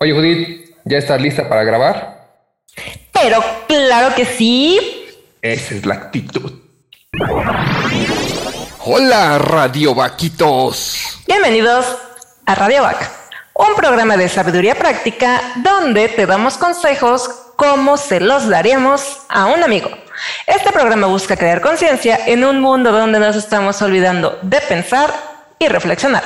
Oye, Judith, ¿ya estás lista para grabar? Pero claro que sí. Esa es la actitud. Hola, Radio Vaquitos. Bienvenidos a Radio Vac, un programa de sabiduría práctica donde te damos consejos como se los daríamos a un amigo. Este programa busca crear conciencia en un mundo donde nos estamos olvidando de pensar y reflexionar.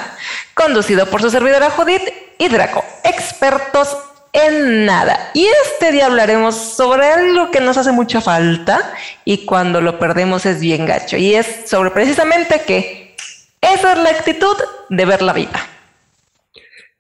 Conducido por su servidora Judith y Draco, expertos en nada. Y este día hablaremos sobre algo que nos hace mucha falta y cuando lo perdemos es bien gacho. Y es sobre precisamente que esa es la actitud de ver la vida.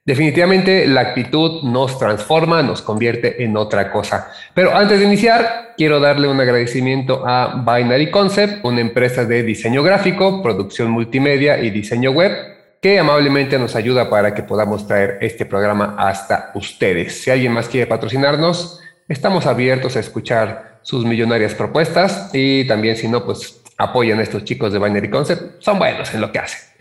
Definitivamente la actitud nos transforma, nos convierte en otra cosa. Pero antes de iniciar, quiero darle un agradecimiento a Binary Concept, una empresa de diseño gráfico, producción multimedia y diseño web, que amablemente nos ayuda para que podamos traer este programa hasta ustedes. Si alguien más quiere patrocinarnos, estamos abiertos a escuchar sus millonarias propuestas y también si no, pues apoyan a estos chicos de Binary Concept, son buenos en lo que hacen.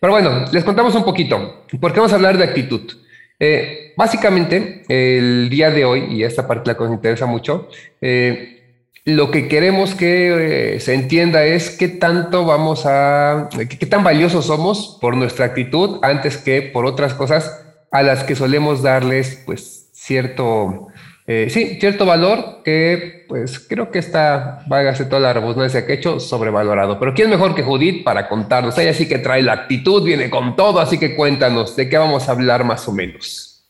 Pero bueno, les contamos un poquito. ¿Por qué vamos a hablar de actitud? Eh, básicamente, el día de hoy, y esta parte la cosa interesa mucho, eh, lo que queremos que eh, se entienda es qué tanto vamos a, qué tan valiosos somos por nuestra actitud antes que por otras cosas a las que solemos darles, pues, cierto, eh, sí, cierto valor que pues creo que está, válgase toda la redundancia que he hecho, sobrevalorado. Pero ¿quién mejor que Judith para contarnos? Ella sí que trae la actitud, viene con todo, así que cuéntanos, ¿de qué vamos a hablar más o menos?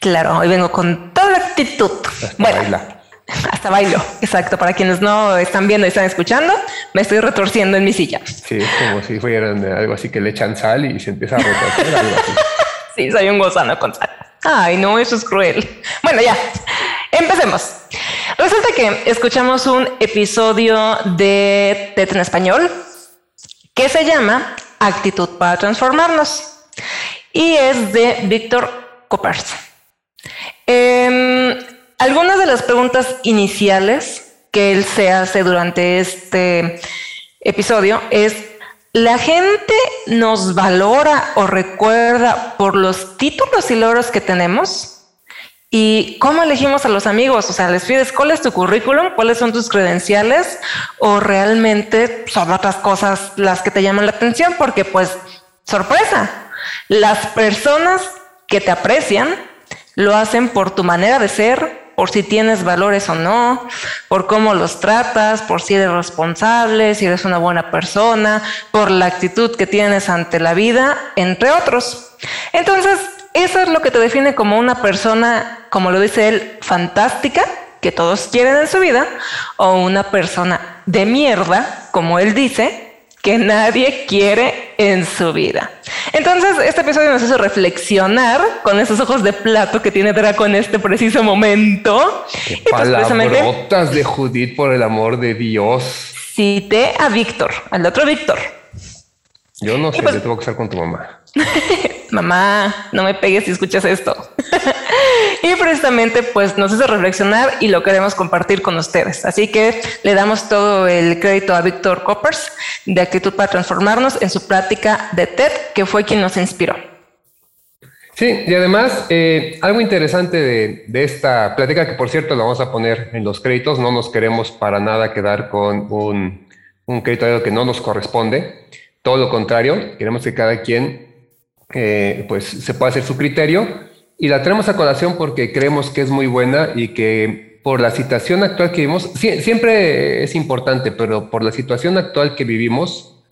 Claro, hoy vengo con toda la actitud. Hasta bueno, baila. hasta bailo, exacto. Para quienes no están viendo y están escuchando, me estoy retorciendo en mi silla. Sí, es como si fueran algo así que le echan sal y se empieza a retorcer, algo así. Sí, soy un gusano con sal. Ay, no, eso es cruel. Bueno, ya, empecemos. Resulta que escuchamos un episodio de TED en español que se llama Actitud para Transformarnos y es de Víctor Coppers. Em, algunas de las preguntas iniciales que él se hace durante este episodio es, ¿la gente nos valora o recuerda por los títulos y logros que tenemos? ¿Y cómo elegimos a los amigos? O sea, les pides cuál es tu currículum, cuáles son tus credenciales o realmente son otras cosas las que te llaman la atención porque pues, sorpresa, las personas que te aprecian lo hacen por tu manera de ser, por si tienes valores o no, por cómo los tratas, por si eres responsable, si eres una buena persona, por la actitud que tienes ante la vida, entre otros. Entonces, eso es lo que te define como una persona, como lo dice él, fantástica, que todos quieren en su vida, o una persona de mierda, como él dice, que nadie quiere en su vida. Entonces, este episodio nos hace reflexionar con esos ojos de plato que tiene Draco en este preciso momento. Qué Y pues precisamente de Judith, por el amor de Dios. cité a Víctor, al otro Víctor. Yo no sé, pues- yo tengo que estar con tu mamá. Mamá, no me pegues si escuchas esto. y precisamente pues nos hace reflexionar y lo queremos compartir con ustedes. Así que le damos todo el crédito a Víctor Coppers de Actitud para Transformarnos en su práctica de TED, que fue quien nos inspiró. Sí, y además, eh, algo interesante de, de esta plática, que por cierto la vamos a poner en los créditos, no nos queremos para nada quedar con un, un crédito que no nos corresponde, todo lo contrario, queremos que cada quien eh, pues se pueda hacer su criterio y la traemos a colación porque creemos que es muy buena y que por la situación actual que vivimos, sie- siempre es importante, pero por la situación actual que vivimos,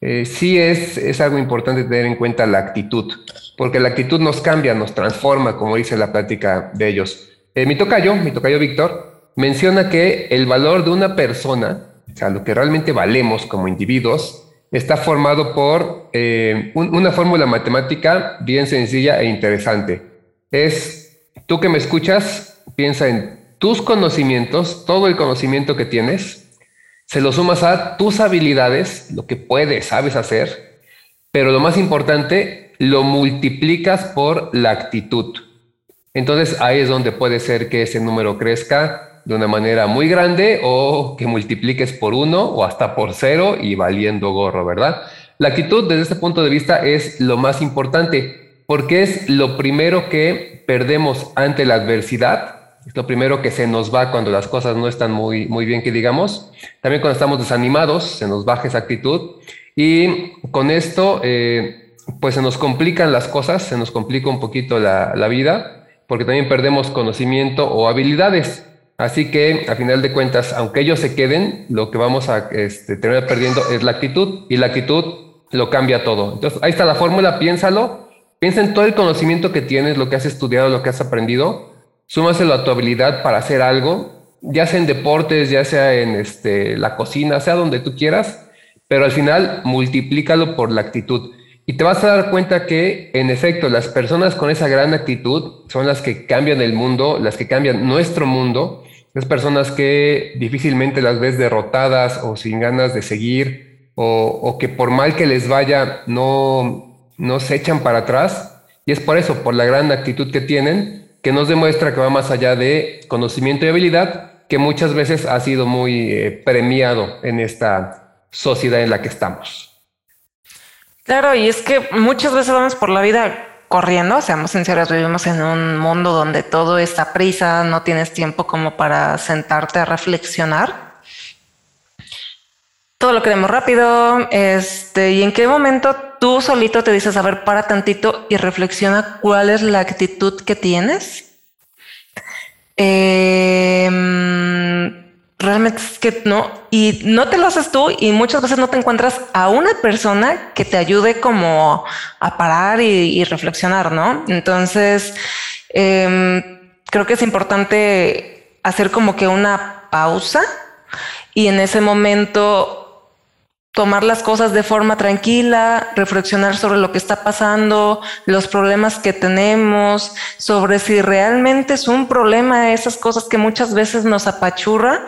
eh, sí es, es algo importante tener en cuenta la actitud, porque la actitud nos cambia, nos transforma, como dice la plática de ellos. Eh, mi tocayo, mi tocayo Víctor, menciona que el valor de una persona, o sea, lo que realmente valemos como individuos, está formado por eh, un- una fórmula matemática bien sencilla e interesante. Es, tú que me escuchas, piensa en tus conocimientos, todo el conocimiento que tienes, se lo sumas a tus habilidades, lo que puedes, sabes hacer, pero lo más importante, lo multiplicas por la actitud. Entonces ahí es donde puede ser que ese número crezca de una manera muy grande o que multipliques por uno o hasta por cero y valiendo gorro, ¿verdad? La actitud desde este punto de vista es lo más importante porque es lo primero que perdemos ante la adversidad es lo primero que se nos va cuando las cosas no están muy, muy bien, que digamos. También cuando estamos desanimados, se nos baja esa actitud. Y con esto, eh, pues se nos complican las cosas, se nos complica un poquito la, la, vida, porque también perdemos conocimiento o habilidades. Así que, a final de cuentas, aunque ellos se queden, lo que vamos a este, terminar perdiendo es la actitud, y la actitud lo cambia todo. Entonces, ahí está la fórmula, piénsalo, piensa en todo el conocimiento que tienes, lo que has estudiado, lo que has aprendido, súmaselo a tu habilidad para hacer algo, ya sea en deportes, ya sea en este, la cocina, sea donde tú quieras, pero al final multiplícalo por la actitud. Y te vas a dar cuenta que, en efecto, las personas con esa gran actitud son las que cambian el mundo, las que cambian nuestro mundo. Las personas que difícilmente las ves derrotadas o sin ganas de seguir, o, o que por mal que les vaya, no, no se echan para atrás. Y es por eso, por la gran actitud que tienen, que nos demuestra que va más allá de conocimiento y habilidad, que muchas veces ha sido muy eh, premiado en esta sociedad en la que estamos. Claro, y es que muchas veces vamos por la vida corriendo, seamos sinceros, vivimos en un mundo donde todo está prisa, no tienes tiempo como para sentarte a reflexionar. Todo lo queremos rápido, este, y en qué momento tú solito te dices, a ver, para tantito y reflexiona cuál es la actitud que tienes. Em, realmente es que no, y no te lo haces tú y muchas veces no te encuentras a una persona que te ayude como a parar y, reflexionar, ¿no? Entonces, em, creo que es importante hacer como que una pausa y en ese momento tomar las cosas de forma tranquila, reflexionar sobre lo que está pasando, los problemas que tenemos, sobre si realmente es un problema esas cosas que muchas veces nos apachurra,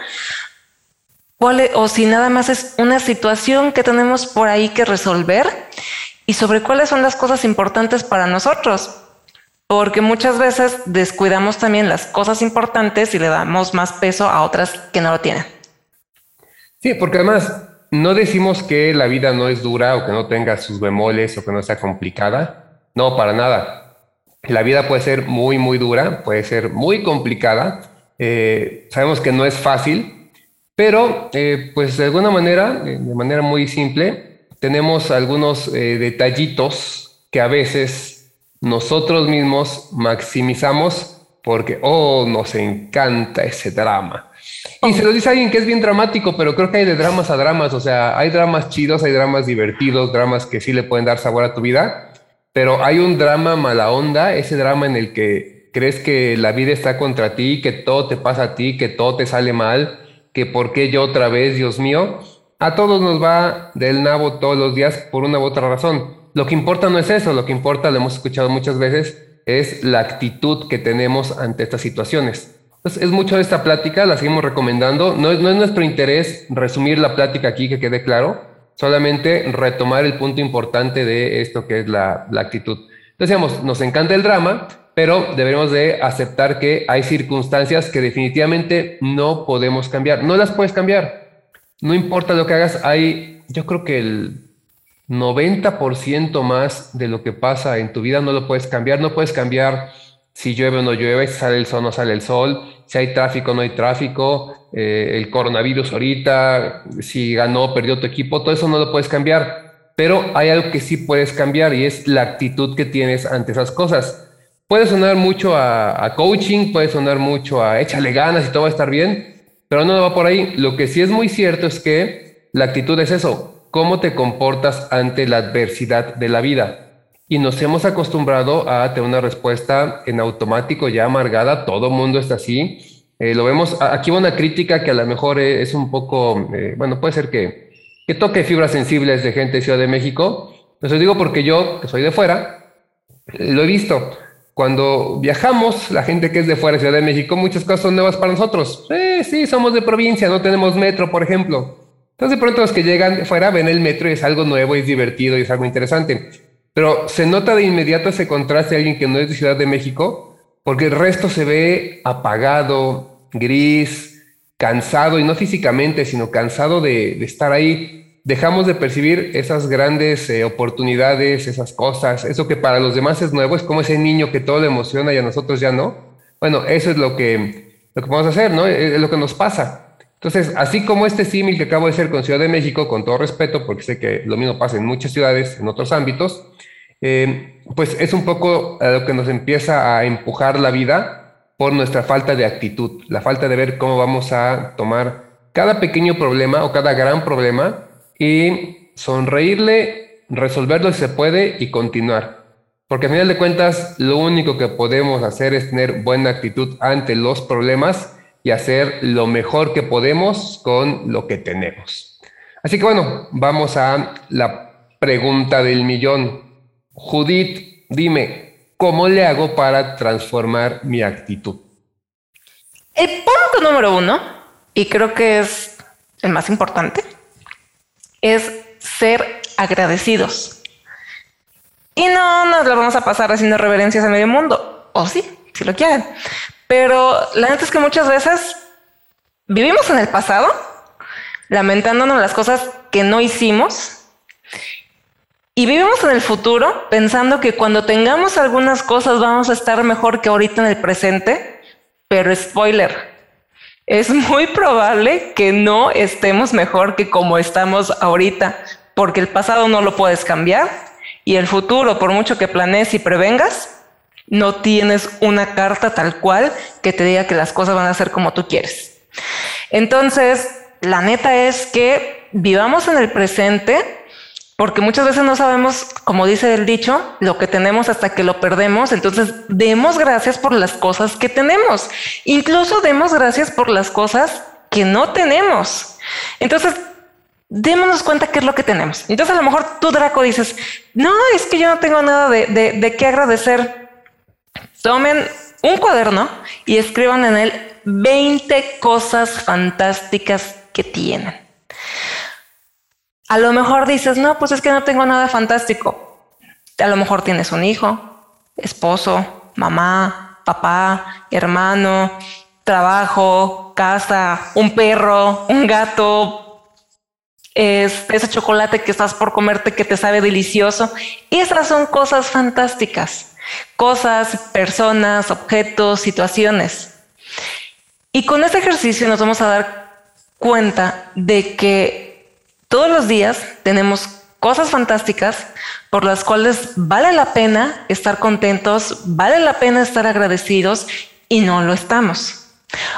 e, o si nada más es una situación que tenemos por ahí que resolver y sobre cuáles son las cosas importantes para nosotros. Porque muchas veces descuidamos también las cosas importantes y le damos más peso a otras que no lo tienen. Sí, porque además no decimos que la vida no es dura o que no tenga sus bemoles o que no sea complicada. No, para nada. La vida puede ser muy, muy dura, puede ser muy complicada. Eh, sabemos que no es fácil, pero eh, pues de alguna manera, de manera muy simple, tenemos algunos eh, detallitos que a veces nosotros mismos maximizamos porque, oh, nos encanta ese drama y se lo dice alguien que es bien dramático, pero creo que hay de dramas a dramas. O sea, hay dramas chidos, hay dramas divertidos, dramas que sí le pueden dar sabor a tu vida. Pero hay un drama mala onda, ese drama en el que crees que la vida está contra ti, que todo te pasa a ti, que todo te sale mal, que por qué yo otra vez, Dios mío. A todos nos va del nabo todos los días por una u otra razón. Lo que importa no es eso, lo que importa, lo hemos escuchado muchas veces, es la actitud que tenemos ante estas situaciones. Es, es, mucho esta plática, la seguimos recomendando. No, no es nuestro interés resumir la plática aquí, que quede claro, solamente retomar el punto importante de esto que es la, la actitud. Decíamos, nos encanta el drama, pero debemos de aceptar que hay circunstancias que definitivamente no podemos cambiar. No las puedes cambiar. No importa lo que hagas, hay, yo creo que el 90% más de lo que pasa en tu vida no lo puedes cambiar. No puedes cambiar si llueve o no llueve, si sale el sol o no sale el sol, si hay tráfico o no hay tráfico, eh, el coronavirus ahorita, si ganó o perdió tu equipo, todo eso no lo puedes cambiar. Pero hay algo que sí puedes cambiar y es la actitud que tienes ante esas cosas. Puede sonar mucho a, a coaching, puede sonar mucho a échale ganas y todo va a estar bien, pero no va por ahí. Lo que sí es muy cierto es que la actitud es eso, cómo te comportas ante la adversidad de la vida y nos hemos acostumbrado a tener una respuesta en automático ya amargada, todo mundo está así. Eh, lo vemos, aquí una crítica que a lo mejor es un poco, eh, bueno, puede ser que, que toque fibras sensibles de gente de Ciudad de México. Eso digo porque yo, que soy de fuera, lo he visto. Cuando viajamos, la gente que es de fuera de Ciudad de México, muchas cosas son nuevas para nosotros. Eh, sí, somos de provincia, no tenemos metro, por ejemplo. Entonces, de pronto los que llegan de fuera ven el metro y es algo nuevo, es divertido y es algo interesante. Pero se nota de inmediato ese contraste a alguien que no es de Ciudad de México, porque el resto se ve apagado, gris, cansado, y no físicamente, sino cansado de, estar ahí. dejamos de percibir esas grandes eh, oportunidades, esas cosas, eso que para los demás es nuevo, es como ese niño que todo le emociona y a nosotros ya no. Bueno, eso es lo que, lo que vamos a hacer, ¿no? Es, lo que nos pasa. Entonces, así como este símil que acabo de hacer con Ciudad de México, con todo respeto, porque sé que lo mismo pasa en muchas ciudades, en otros ámbitos, eh, pues es un poco a lo que nos empieza a empujar la vida por nuestra falta de actitud, la falta de ver cómo vamos a tomar cada pequeño problema o cada gran problema y sonreírle, resolverlo si se puede y continuar. Porque al final de cuentas, lo único que podemos hacer es tener buena actitud ante los problemas y hacer lo mejor que podemos con lo que tenemos. Así que bueno, vamos a la pregunta del millón. Judith, dime, ¿cómo le hago para transformar mi actitud? El punto número uno, y creo que es el más importante, es ser agradecidos. Y no nos lo vamos a pasar haciendo reverencias a medio mundo, o sí, si lo quieren. Pero la neta es que muchas veces vivimos en el pasado, lamentándonos las cosas que no hicimos, y vivimos en el futuro pensando que cuando tengamos algunas cosas vamos a estar mejor que ahorita en el presente, pero spoiler, es muy probable que no estemos mejor que como estamos ahorita, porque el pasado no lo puedes cambiar y el futuro, por mucho que planees y prevengas, no tienes una carta tal cual que te diga que las cosas van a ser como tú quieres. Entonces, la neta es que vivamos en el presente porque muchas veces no sabemos, como dice el dicho, lo que tenemos hasta que lo perdemos. Entonces, demos gracias por las cosas que tenemos. Incluso demos gracias por las cosas que no tenemos. Entonces, démonos cuenta qué es lo que tenemos. Entonces, a lo mejor tú, Draco, dices, no, es que yo no tengo nada de, de qué agradecer. Tomen un cuaderno y escriban en él 20 cosas fantásticas que tienen. A lo mejor dices, no, pues es que no tengo nada fantástico. A lo mejor tienes un hijo, esposo, mamá, papá, hermano, trabajo, casa, un perro, un gato, ese chocolate que estás por comerte que te sabe delicioso. Esas son cosas fantásticas. Cosas, personas, objetos, situaciones. Y con este ejercicio nos vamos a dar cuenta de que todos los días tenemos cosas fantásticas por las cuales vale la pena estar contentos, vale la pena estar agradecidos y no lo estamos.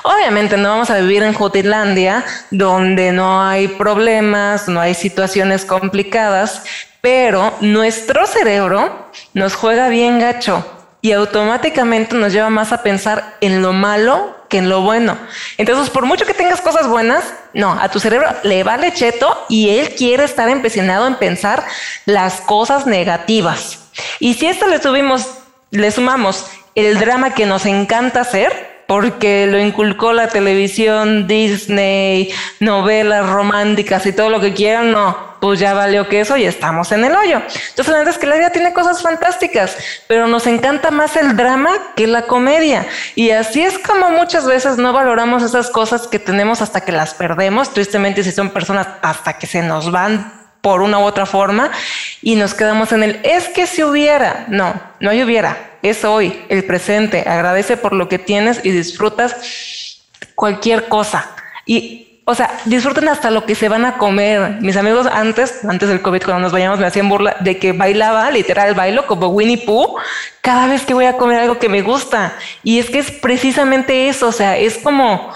Obviamente no vamos a vivir en Jutlandia donde no hay problemas, no hay situaciones complicadas, pero nuestro cerebro nos juega bien gacho y automáticamente nos lleva más a pensar en lo malo que en lo bueno. Entonces, por mucho que tengas cosas buenas, no, a tu cerebro le vale cheto y él quiere estar empecinado en pensar las cosas negativas. Y si esto le subimos, le sumamos el drama que nos encanta hacer, porque lo inculcó la televisión, Disney, novelas románticas y todo lo que quieran, no, pues ya valió que eso y estamos en el hoyo. Entonces la verdad es que la vida tiene cosas fantásticas, pero nos encanta más el drama que la comedia. Y así es como muchas veces no valoramos esas cosas que tenemos hasta que las perdemos, tristemente si son personas hasta que se nos van por una u otra forma y nos quedamos en el es que si hubiera, no, no hay hubiera, es hoy, el presente, agradece por lo que tienes y disfrutas cualquier cosa. Y, o sea, disfruten hasta lo que se van a comer. Mis amigos antes, antes del COVID, cuando nos vayamos, me hacían burla de que bailaba, literal, bailo como Winnie Pooh, cada vez que voy a comer algo que me gusta. Y es que es precisamente eso, o sea, es como,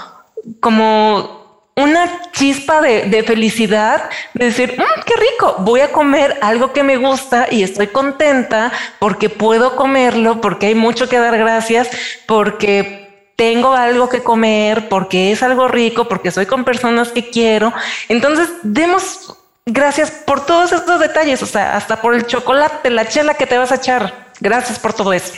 como una chispa de, felicidad, de decir, mm, qué rico, voy a comer algo que me gusta y estoy contenta porque puedo comerlo, porque hay mucho que dar gracias, porque tengo algo que comer, porque es algo rico, porque soy con personas que quiero. Entonces, demos gracias por todos estos detalles, o sea, hasta por el chocolate, la chela que te vas a echar. Gracias por todo eso.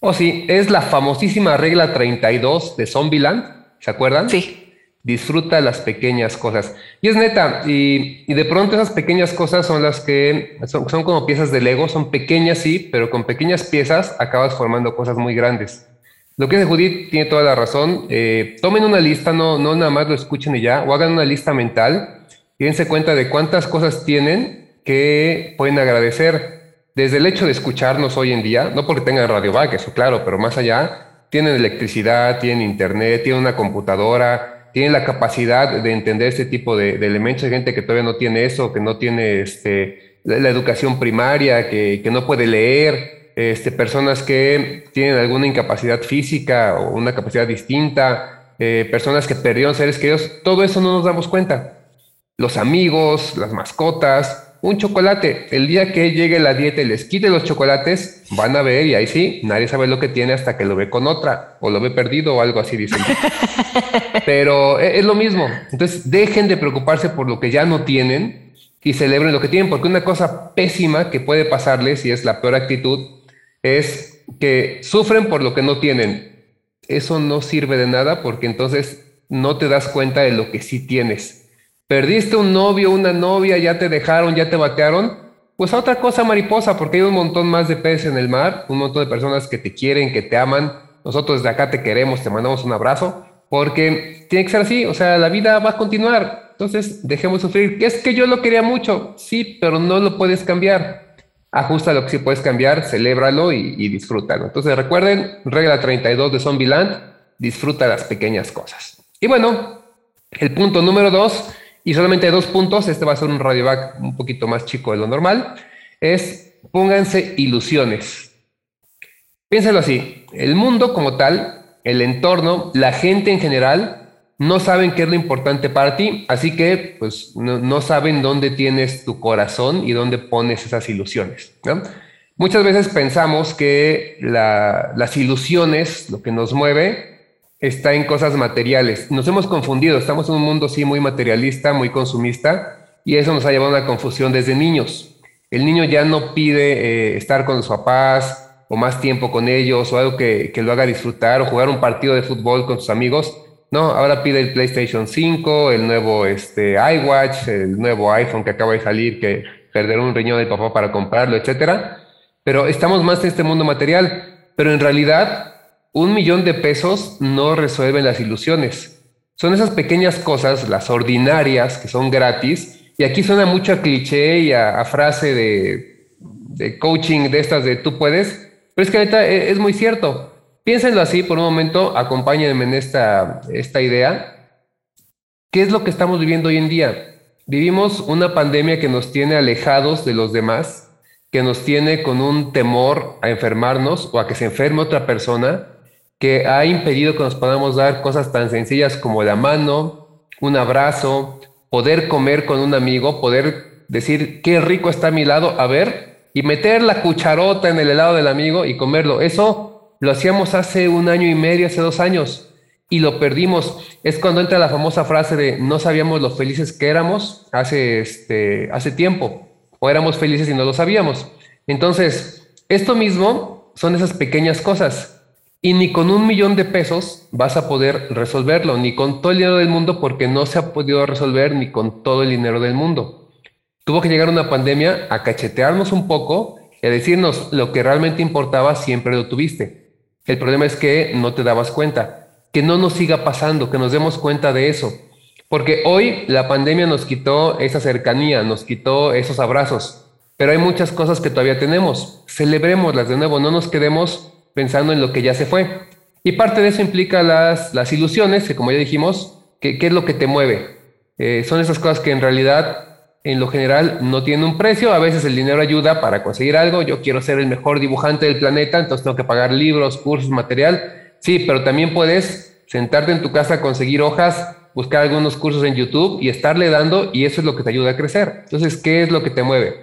Oh, sí, es la famosísima regla 32 de Zombieland, ¿se acuerdan? Sí disfruta las pequeñas cosas. Y es neta, y, de pronto esas pequeñas cosas son las que son, como piezas de Lego, son pequeñas sí, pero con pequeñas piezas acabas formando cosas muy grandes. Lo que dice Judith tiene toda la razón. Eh, tomen una lista, no, no nada más lo escuchen y ya, o hagan una lista mental y cuenta de cuántas cosas tienen que pueden agradecer. Desde el hecho de escucharnos hoy en día, no porque tengan radio back, eso claro, pero más allá, tienen electricidad, tienen internet, tienen una computadora, tienen la capacidad de entender este tipo de, elementos. Hay gente que todavía no tiene eso, que no tiene este, la, educación primaria, que no puede leer, este, personas que tienen alguna incapacidad física o una capacidad distinta, eh, personas que perdieron seres queridos, todo eso no nos damos cuenta. Los amigos, las mascotas, un chocolate. El día que llegue la dieta y les quite los chocolates, van a ver y ahí sí, nadie sabe lo que tiene hasta que lo ve con otra o lo ve perdido o algo así, dicen. Pero e, es lo mismo. Entonces, dejen de preocuparse por lo que ya no tienen y celebren lo que tienen, porque una cosa pésima que puede pasarles, y es la peor actitud, es que sufren por lo que no tienen. Eso no sirve de nada porque entonces no te das cuenta de lo que sí tienes. Perdiste un novio, una novia, ya te dejaron, ya te batearon, pues otra cosa mariposa, porque hay un montón más de peces en el mar, un montón de personas que te quieren, que te aman. Nosotros desde acá te queremos, te mandamos un abrazo, porque tiene que ser así, o sea, la vida va a continuar. Entonces, dejemos sufrir. Es que yo lo quería mucho, sí, pero no lo puedes cambiar. Ajusta lo que sí puedes cambiar, celébralo y, disfrútalo. Entonces, recuerden, regla 32 de Zombieland, disfruta las pequeñas cosas. Y bueno, el punto número dos y solamente dos puntos, este va a ser un radioback un poquito más chico de lo normal, es pónganse ilusiones. Piénsalo así, el mundo como tal, el entorno, la gente en general, no saben qué es lo importante para ti, así que pues no, saben dónde tienes tu corazón y dónde pones esas ilusiones. Muchas veces pensamos que las ilusiones, lo que nos mueve, está en cosas materiales. Nos hemos confundido, estamos en un mundo sí muy materialista, muy consumista, y eso nos ha llevado a una confusión desde niños. El niño ya no pide eh, estar con sus papás o más tiempo con ellos o algo que, que, lo haga disfrutar o jugar un partido de fútbol con sus amigos. No, ahora pide el PlayStation 5, el nuevo este, iWatch, el nuevo iPhone que acaba de salir, que perder un riñón del papá para comprarlo, etcétera. Pero estamos más en este mundo material. Pero en realidad un millón de pesos no resuelven las ilusiones. Son esas pequeñas cosas, las ordinarias, que son gratis. Y aquí suena mucho a cliché y a, frase de, coaching de estas de tú puedes. Pero es que ahorita e, es, muy cierto. Piénsenlo así por un momento, acompáñenme en esta, esta idea. ¿Qué es lo que estamos viviendo hoy en día? Vivimos una pandemia que nos tiene alejados de los demás, que nos tiene con un temor a enfermarnos o a que se enferme otra persona que ha impedido que nos podamos dar cosas tan sencillas como la mano, un abrazo, poder comer con un amigo, poder decir qué rico está a mi lado, a ver, y meter la cucharota en el helado del amigo y comerlo. Eso lo hacíamos hace un año y medio, hace dos años, y lo perdimos. Es cuando entra la famosa frase de no sabíamos lo felices que éramos hace, este, hace tiempo, o éramos felices y no lo sabíamos. Entonces, esto mismo son esas pequeñas cosas y ni con un millón de pesos vas a poder resolverlo, ni con todo el dinero del mundo, porque no se ha podido resolver ni con todo el dinero del mundo. Tuvo que llegar una pandemia a cachetearnos un poco y a decirnos lo que realmente importaba siempre lo tuviste. El problema es que no te dabas cuenta, que no nos siga pasando, que nos demos cuenta de eso. Porque hoy la pandemia nos quitó esa cercanía, nos quitó esos abrazos, pero hay muchas cosas que todavía tenemos. Celebrémoslas de nuevo, no nos quedemos pensando en lo que ya se fue. Y parte de eso implica las, las ilusiones, que como ya dijimos, ¿qué es lo que te mueve? Eh, son esas cosas que en realidad, en lo general, no tienen un precio. A veces el dinero ayuda para conseguir algo. Yo quiero ser el mejor dibujante del planeta, entonces tengo que pagar libros, cursos, material. Sí, pero también puedes sentarte en tu casa, conseguir hojas, buscar algunos cursos en YouTube y estarle dando y eso es lo que te ayuda a crecer. Entonces, ¿qué es lo que te mueve?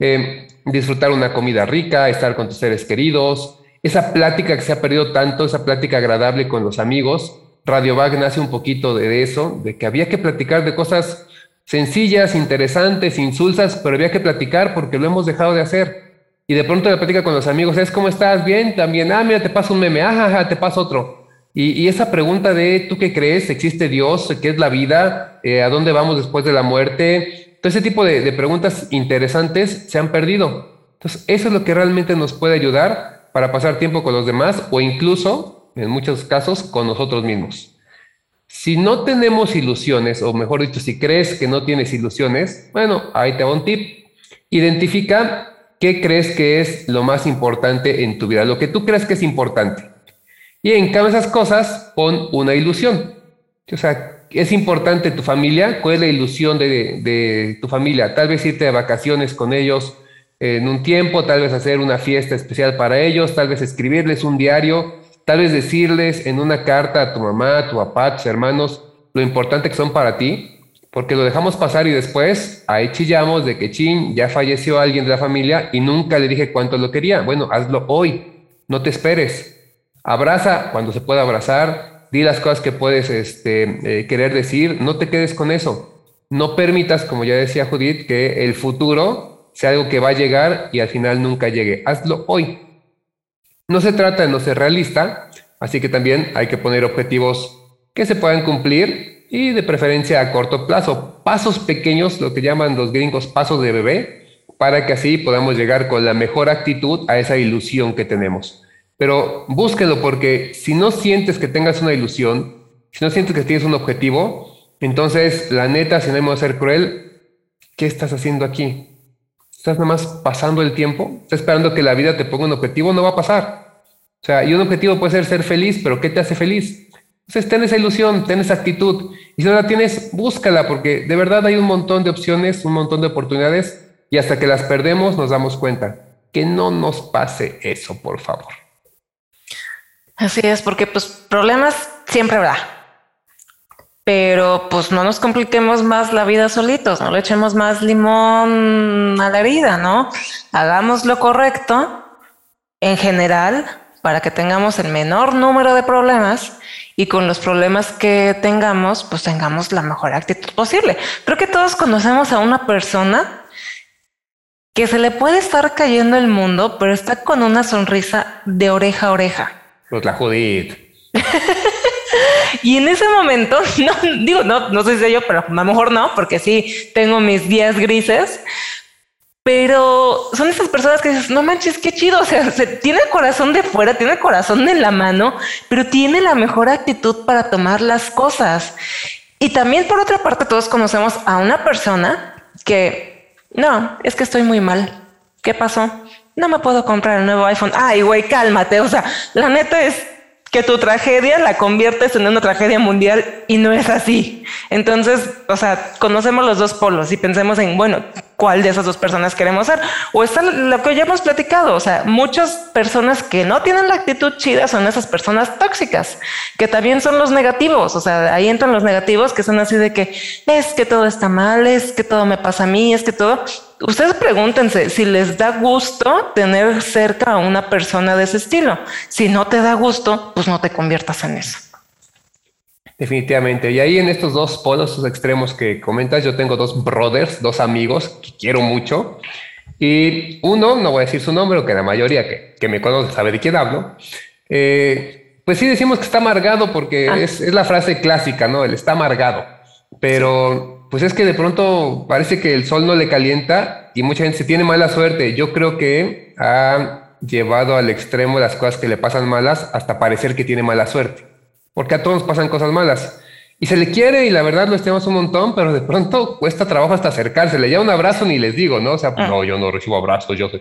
Eh, disfrutar una comida rica, estar con tus seres queridos, esa plática que se ha perdido tanto, esa plática agradable con los amigos, Radio Bag nace un poquito de eso, de que había que platicar de cosas sencillas, interesantes, insulsas, pero había que platicar porque lo hemos dejado de hacer. Y de pronto la plática con los amigos es, ¿cómo estás? Bien, también, ah, mira, te paso un meme, ajá, te paso otro. Y, esa pregunta de, ¿tú qué crees? ¿Existe Dios? ¿Qué es la vida? Eh, ¿A dónde vamos después de la muerte? Todo ese tipo de, de preguntas interesantes se han perdido. Entonces, eso es lo que realmente nos puede ayudar para pasar tiempo con los demás o incluso, en muchos casos, con nosotros mismos. Si no tenemos ilusiones, o mejor dicho, si crees que no tienes ilusiones, bueno, ahí te va un tip. Identifica qué crees que es lo más importante en tu vida, lo que tú crees que es importante. Y en cada esas cosas pon una ilusión. O sea, es importante tu familia, ¿cuál es la ilusión de, de tu familia? Tal vez irte de vacaciones con ellos en un tiempo, tal vez hacer una fiesta especial para ellos, tal vez escribirles un diario, tal vez decirles en una carta a tu mamá, a tu papá, a tus hermanos, lo importante que son para ti, porque lo dejamos pasar y después ahí chillamos de que chin, ya falleció alguien de la familia y nunca le dije cuánto lo quería. Bueno, hazlo hoy, no te esperes. Abraza cuando se pueda abrazar, di las cosas que puedes este, eh, querer decir, no te quedes con eso. No permitas, como ya decía Judith, que el futuro sea algo que va a llegar y al final nunca llegue. Hazlo hoy. No se trata de no ser realista, así que también hay que poner objetivos que se puedan cumplir y de preferencia a corto plazo. Pasos pequeños, lo que llaman los gringos pasos de bebé, para que así podamos llegar con la mejor actitud a esa ilusión que tenemos. Pero búsquelo porque si no sientes que tengas una ilusión, si no sientes que tienes un objetivo, entonces la neta, si no hemos ser cruel, ¿qué estás haciendo aquí? ¿Estás nada más pasando el tiempo? ¿Estás esperando que la vida te ponga un objetivo? No va a pasar. O sea, y un objetivo puede ser ser feliz, pero ¿qué te hace feliz? Entonces, ten esa ilusión, ten esa actitud. Y si no la tienes, búscala, porque de verdad hay un montón de opciones, un montón de oportunidades, y hasta que las perdemos nos damos cuenta. Que no nos pase eso, por favor. Así es, porque pues problemas siempre habrá. Pero pues no nos compliquemos más la vida solitos, no le echemos más limón a la herida, ¿no? Hagamos lo correcto en general para que tengamos el menor número de problemas y con los problemas que tengamos, pues tengamos la mejor actitud posible. Creo que todos conocemos a una persona que se le puede estar cayendo el mundo, pero está con una sonrisa de oreja a oreja. Pues la Judith. y en ese momento, no digo, no, no sé si yo, pero a lo mejor no, porque sí tengo mis días grises. Pero son esas personas que dices, no manches, qué chido. O sea, tiene el corazón de fuera, tiene el corazón en la mano, pero tiene la mejor actitud para tomar las cosas. Y también, por otra parte, todos conocemos a una persona que no, es que estoy muy mal. ¿Qué pasó? no me puedo comprar el nuevo iPhone. Ay, güey, cálmate. O sea, la neta es que tu tragedia la conviertes en una tragedia mundial y no es así. Entonces, o sea, conocemos los dos polos y pensemos en, bueno, cuál de esas dos personas queremos ser. O está lo que ya hemos platicado, o sea, muchas personas que no tienen la actitud chida son esas personas tóxicas, que también son los negativos, o sea, ahí entran los negativos que son así de que es que todo está mal, es que todo me pasa a mí, es que todo... Ustedes pregúntense si les da gusto tener cerca a una persona de ese estilo. Si no te da gusto, pues no te conviertas en eso. Definitivamente. Y ahí en estos dos polos extremos que comentas, yo tengo dos brothers, dos amigos que quiero mucho. Y uno, no voy a decir su nombre, que la mayoría que, me conoce sabe de quién hablo. Eh, pues sí decimos que está amargado porque ah. es, la frase clásica, ¿no? Él está amargado. Pero pues es que de pronto parece que el sol no le calienta y mucha gente se tiene mala suerte. Yo creo que ha llevado al extremo las cosas que le pasan malas hasta parecer que tiene mala suerte porque a todos pasan cosas malas. Y se le quiere y la verdad lo estimamos un montón, pero de pronto cuesta trabajo hasta acercarse. Le ya un abrazo ni les digo, ¿no? O sea, pues, no, yo no recibo abrazos, yo sé.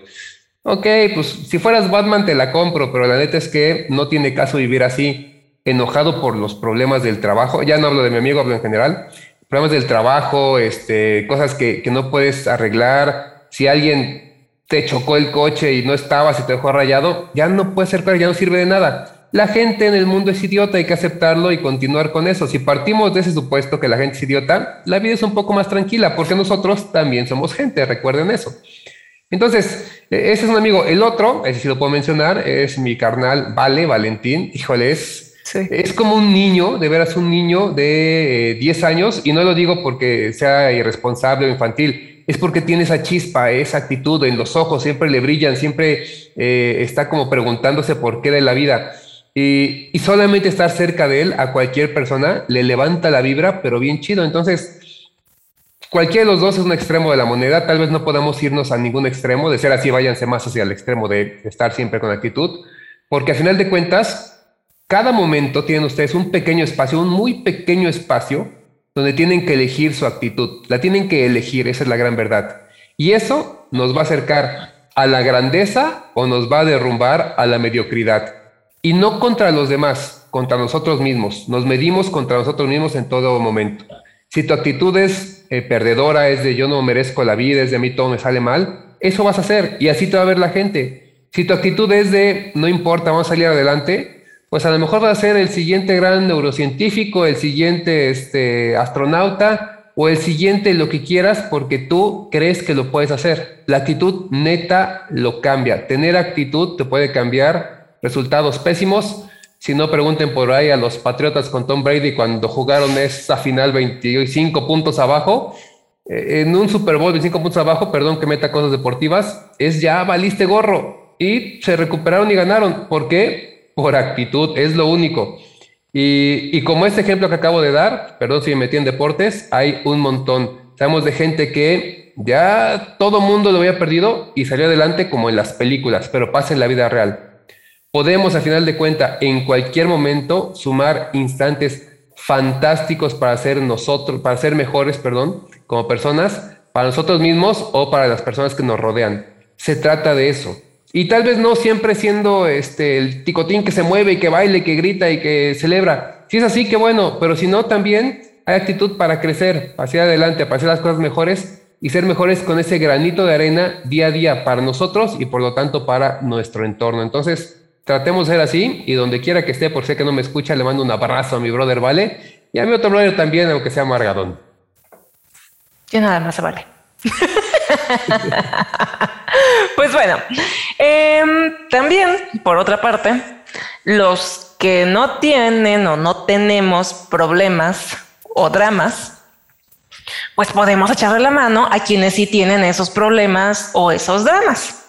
Ok, pues si fueras Batman te la compro, pero la neta es que no tiene caso vivir así, enojado por los problemas del trabajo. Ya no hablo de mi amigo, hablo en general. Problemas del trabajo, este, cosas que, que no puedes arreglar. Si alguien te chocó el coche y no estabas y te dejó rayado, ya no puede ser claro, ya no sirve de nada la gente en el mundo es idiota, hay que aceptarlo y continuar con eso. Si partimos de ese supuesto que la gente es idiota, la vida es un poco más tranquila, porque nosotros también somos gente, recuerden eso. Entonces, e-, ese es un amigo. El otro, ese sí lo puedo mencionar, es mi carnal Vale, Valentín. Híjole, es, es como un niño, de veras un niño de 10 eh, años, y no lo digo porque sea irresponsable o infantil, es porque tiene esa chispa, esa actitud en los ojos, siempre le brillan, siempre eh, está como preguntándose por qué de la vida. Y, solamente estar cerca de él a cualquier persona le levanta la vibra, pero bien chido. Entonces, cualquiera de los dos es un extremo de la moneda. Tal vez no podamos irnos a ningún extremo. De ser así, váyanse más hacia el extremo de estar siempre con actitud. Porque al final de cuentas, Cada momento tienen ustedes un pequeño espacio, un muy pequeño espacio donde tienen que elegir su actitud. La tienen que elegir, esa es la gran verdad. Y eso nos va a acercar a la grandeza o nos va a derrumbar a la mediocridad. Y no contra los demás, contra nosotros mismos. Nos medimos contra nosotros mismos en todo momento. Si tu actitud es eh, perdedora, es de yo no merezco la vida, es de a mí todo me sale mal, eso vas a hacer y así te va a ver la gente. Si tu actitud es de no importa, vamos a salir adelante, pues a lo mejor va a ser el siguiente gran neurocientífico, el siguiente este, astronauta, o el siguiente, lo que quieras, porque tú crees que lo puedes hacer. La actitud neta lo cambia. Tener actitud te puede cambiar resultados pésimos. Si no, pregunten por ahí a los Patriotas con Tom Brady cuando jugaron esa final 25 puntos abajo. Eh, en un Super Bowl 25 puntos abajo, perdón que meta cosas deportivas, es ya valiste gorro. Y se recuperaron y ganaron. ¿Por qué? Por actitud, es lo único. Y, como este ejemplo que acabo de dar, perdón si me metí en deportes, hay un montón. Sabemos de gente que ya todo mundo lo había perdido y salió adelante como en las películas, pero pasa en la vida real. Podemos, a final de cuenta, en cualquier momento sumar instantes fantásticos para ser nosotros, para ser mejores, perdón, como personas, para nosotros mismos o para las personas que nos rodean. Se trata de eso. Y tal vez no siempre siendo este, el ticotín que se mueve y que baile, que grita y que celebra. Si es así, qué bueno, pero si no, también hay actitud para crecer, hacia adelante, para hacer las cosas mejores y ser mejores con ese granito de arena día a día para nosotros y por lo tanto para nuestro entorno. Entonces, tratemos de ser así y donde quiera que esté, por si que no me escucha, le mando un abrazo a mi brother, ¿vale? Y a mi otro brother también, aunque sea Margadón. Y nada más vale. pues bueno, por otra parte, los que no tienen o no tenemos problemas o dramas, pues podemos echarle la mano a quienes sí tienen esos problemas o esos dramas.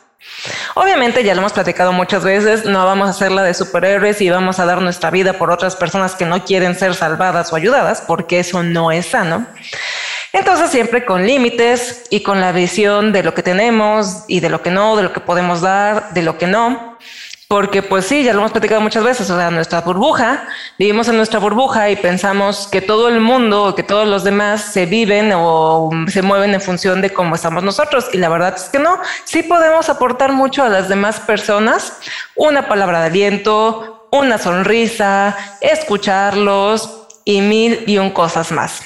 Obviamente ya lo hemos platicado muchas veces, no vamos a hacer la de superhéroes y vamos a dar nuestra vida por otras personas que no quieren ser salvadas o ayudadas, porque eso no es sano. Entonces siempre con límites y con la visión de lo que tenemos y de lo que no, de lo que podemos dar, de lo que no. Porque pues sí, ya lo hemos platicado muchas veces, o sea, nuestra burbuja, vivimos en nuestra burbuja y pensamos que todo el mundo, que todos los demás se viven o se mueven en función de cómo estamos nosotros. Y la verdad es que no, sí podemos aportar mucho a las demás personas, una palabra de aliento, una sonrisa, escucharlos y mil y un cosas más.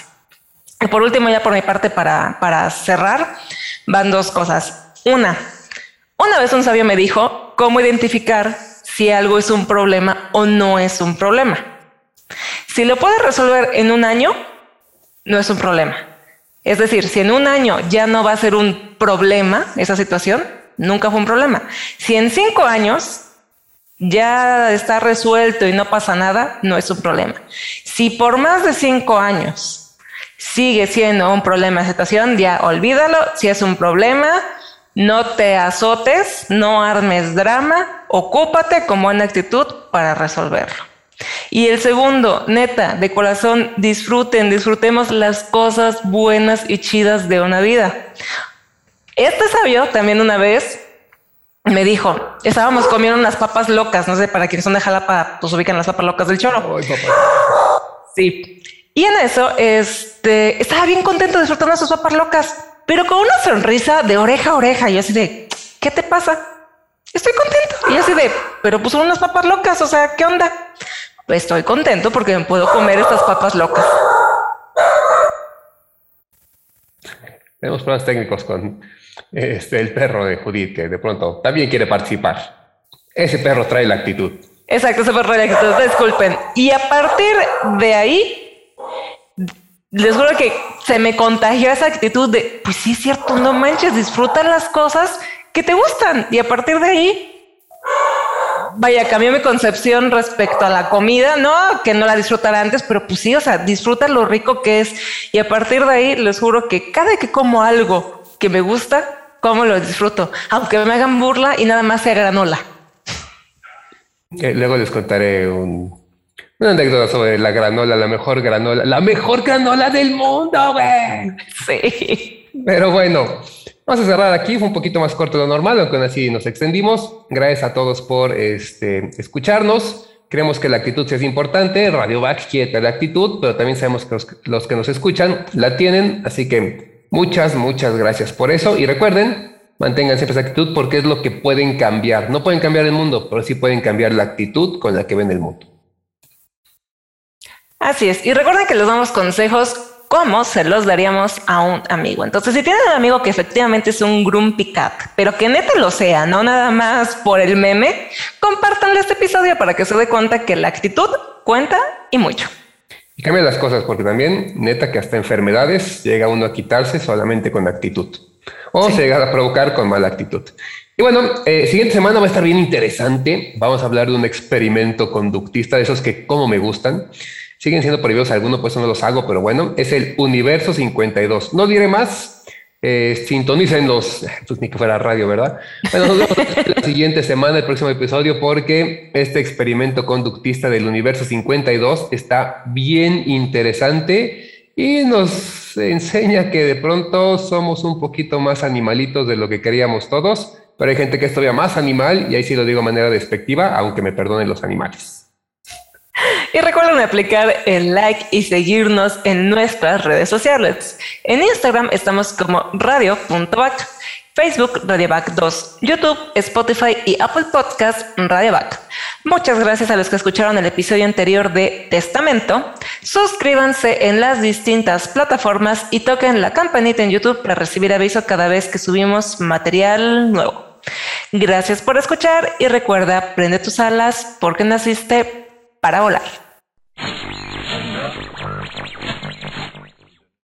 Y por último, ya por mi parte, para, para cerrar, van dos cosas. Una, una vez un sabio me dijo cómo identificar si algo es un problema o no es un problema. Si lo puedes resolver en un año, no es un problema. Es decir, si en un año ya no va a ser un problema esa situación, nunca fue un problema. Si en cinco años ya está resuelto y no pasa nada, no es un problema. Si por más de cinco años sigue siendo un problema de situación, ya olvídalo. Si es un problema, no te azotes, no armes drama, ocúpate con buena actitud para resolverlo. Y el segundo, neta, de corazón, disfruten, disfrutemos las cosas buenas y chidas de una vida. Este sabio también una vez me dijo, estábamos comiendo unas papas locas, no sé, para quienes son de Jalapa, pues ubican las papas locas del choro. Sí. Y en eso, este, estaba bien contento disfrutando sus papas locas, pero con una sonrisa de oreja a oreja. Y así de, ¿qué te pasa? Estoy contento. Y así de, pero pues son unas papas locas, o sea, ¿qué onda? Estoy contento porque me puedo comer estas papas locas. Tenemos problemas técnicos con este, el perro de Judith, que de pronto también quiere participar. Ese perro trae la actitud. Exacto, ese perro trae la actitud, disculpen. Y a partir de ahí, les juro que se me contagió esa actitud de, pues sí es cierto, no manches, disfrutan las cosas que te gustan. Y a partir de ahí, vaya, cambió mi concepción respecto a la comida, no que no la disfrutara antes, pero pues sí, o sea, disfruta lo rico que es. Y a partir de ahí, les juro que cada que como algo que me gusta, como lo disfruto, aunque me hagan burla y nada más sea granola. Eh, luego les contaré un, una anécdota sobre la granola, la mejor granola, la mejor granola del mundo, güey. Sí. Pero bueno, vamos a cerrar aquí. Fue un poquito más corto de lo normal, aunque así nos extendimos. Gracias a todos por este, escucharnos. creemos que la actitud sí es importante. Radio Back quiere la actitud, pero también sabemos que los, los que nos escuchan la tienen. Así que muchas, muchas gracias por eso. Y recuerden, mantengan siempre esa actitud porque es lo que pueden cambiar. No pueden cambiar el mundo, pero sí pueden cambiar la actitud con la que ven el mundo. Así es. Y recuerden que les damos consejos como se los daríamos a un amigo. Entonces, si tienen un amigo que efectivamente es un grumpy cat, pero que neta lo sea, no nada más por el meme, compártanle este episodio para que se dé cuenta que la actitud cuenta y mucho. Y cambia las cosas, porque también, neta, que hasta enfermedades llega uno a quitarse solamente con actitud. O se llega a provocar con mala actitud. Y bueno, eh, siguiente semana va a estar bien interesante. Vamos a hablar de un experimento conductista, de esos que como me gustan. Siguen siendo prohibidos algunos, pues no los hago, pero bueno, es el Universo 52. No diré más, eh, sintonicen los, pues ni que fuera radio, ¿verdad? Bueno, nos vemos la siguiente semana, el próximo episodio, porque este experimento conductista del Universo 52 está bien interesante y nos enseña que de pronto somos un poquito más animalitos de lo que queríamos todos, pero hay gente que es todavía más animal y ahí sí lo digo de manera despectiva, aunque me perdonen los animales. Y recuerden aplicar el like y seguirnos en nuestras redes sociales. En Instagram estamos como radio.back, Facebook Radioback 2, YouTube, Spotify y Apple Podcast Radioback. Muchas gracias a los que escucharon el episodio anterior de Testamento. Suscríbanse en las distintas plataformas y toquen la campanita en YouTube para recibir aviso cada vez que subimos material nuevo. Gracias por escuchar y recuerda, prende tus alas porque naciste para volar.